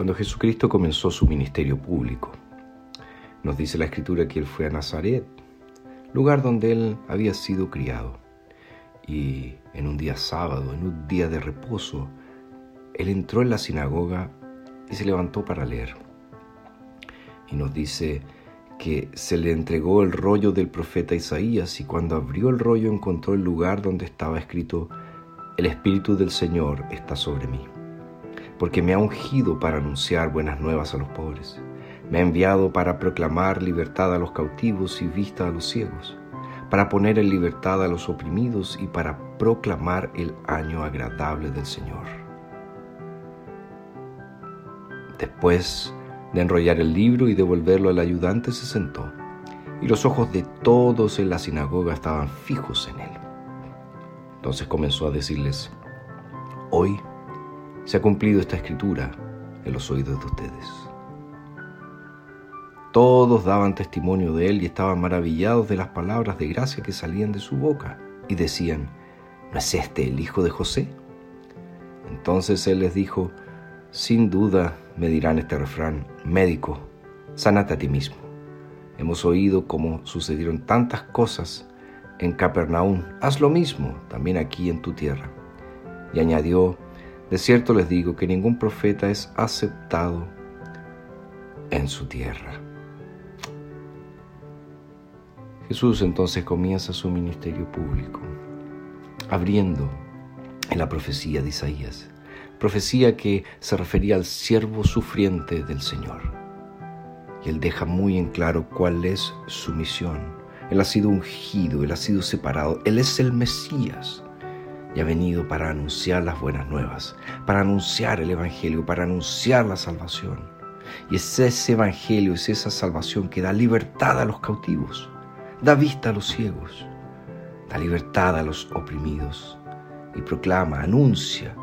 cuando Jesucristo comenzó su ministerio público. Nos dice la escritura que él fue a Nazaret, lugar donde él había sido criado. Y en un día sábado, en un día de reposo, él entró en la sinagoga y se levantó para leer. Y nos dice que se le entregó el rollo del profeta Isaías y cuando abrió el rollo encontró el lugar donde estaba escrito, El Espíritu del Señor está sobre mí, porque me ha ungido para anunciar buenas nuevas a los pobres, me ha enviado para proclamar libertad a los cautivos y vista a los ciegos, para poner en libertad a los oprimidos y para proclamar el año agradable del Señor. Después de enrollar el libro y devolverlo al ayudante, se sentó, y los ojos de todos en la sinagoga estaban fijos en él. Entonces comenzó a decirles, hoy se ha cumplido esta escritura en los oídos de ustedes. Todos daban testimonio de él y estaban maravillados de las palabras de gracia que salían de su boca y decían, ¿no es este el hijo de José? Entonces él les dijo, sin duda me dirán este refrán, médico, sánate a ti mismo. Hemos oído cómo sucedieron tantas cosas en Capernaum, haz lo mismo también aquí en tu tierra. Y añadió, de cierto les digo que ningún profeta es aceptado en su tierra. Jesús entonces comienza su ministerio público, abriendo en la profecía de Isaías, profecía que se refería al siervo sufriente del Señor. Y él deja muy en claro cuál es su misión. Él ha sido ungido, él ha sido separado, él es el Mesías y ha venido para anunciar las buenas nuevas, para anunciar el Evangelio, para anunciar la salvación. Y es ese Evangelio, es esa salvación que da libertad a los cautivos da vista a los ciegos, da libertad a los oprimidos y proclama, anuncia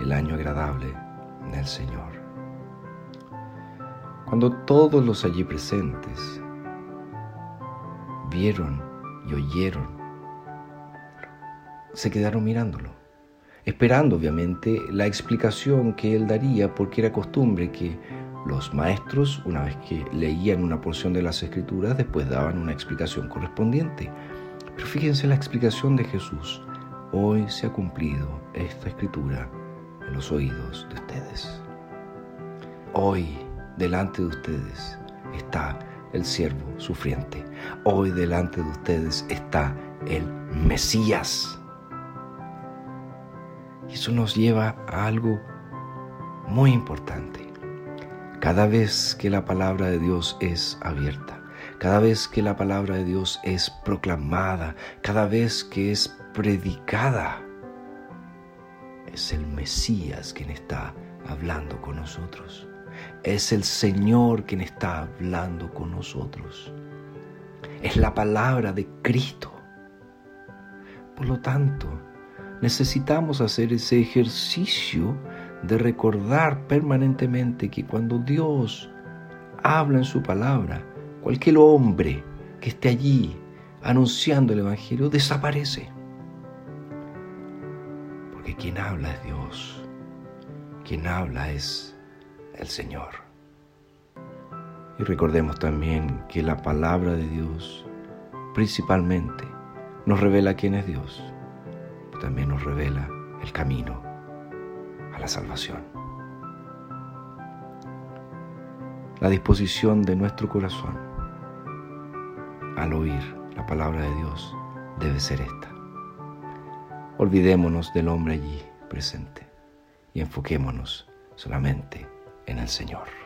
el año agradable del Señor. Cuando todos los allí presentes vieron y oyeron, se quedaron mirándolo, esperando obviamente la explicación que él daría porque era costumbre que los maestros, una vez que leían una porción de las escrituras, después daban una explicación correspondiente. Pero fíjense la explicación de Jesús. Hoy se ha cumplido esta escritura en los oídos de ustedes. Hoy delante de ustedes está el siervo sufriente. Hoy delante de ustedes está el Mesías. Eso nos lleva a algo muy importante. Cada vez que la palabra de Dios es abierta, cada vez que la palabra de Dios es proclamada, cada vez que es predicada, es el Mesías quien está hablando con nosotros. Es el Señor quien está hablando con nosotros. Es la palabra de Cristo. Por lo tanto, necesitamos hacer ese ejercicio de recordar permanentemente que cuando Dios habla en su palabra, cualquier hombre que esté allí anunciando el Evangelio desaparece. Porque quien habla es Dios, quien habla es el Señor. Y recordemos también que la palabra de Dios principalmente nos revela quién es Dios, también nos revela el camino a la salvación. La disposición de nuestro corazón al oír la palabra de Dios debe ser esta. Olvidémonos del hombre allí presente y enfoquémonos solamente en el Señor.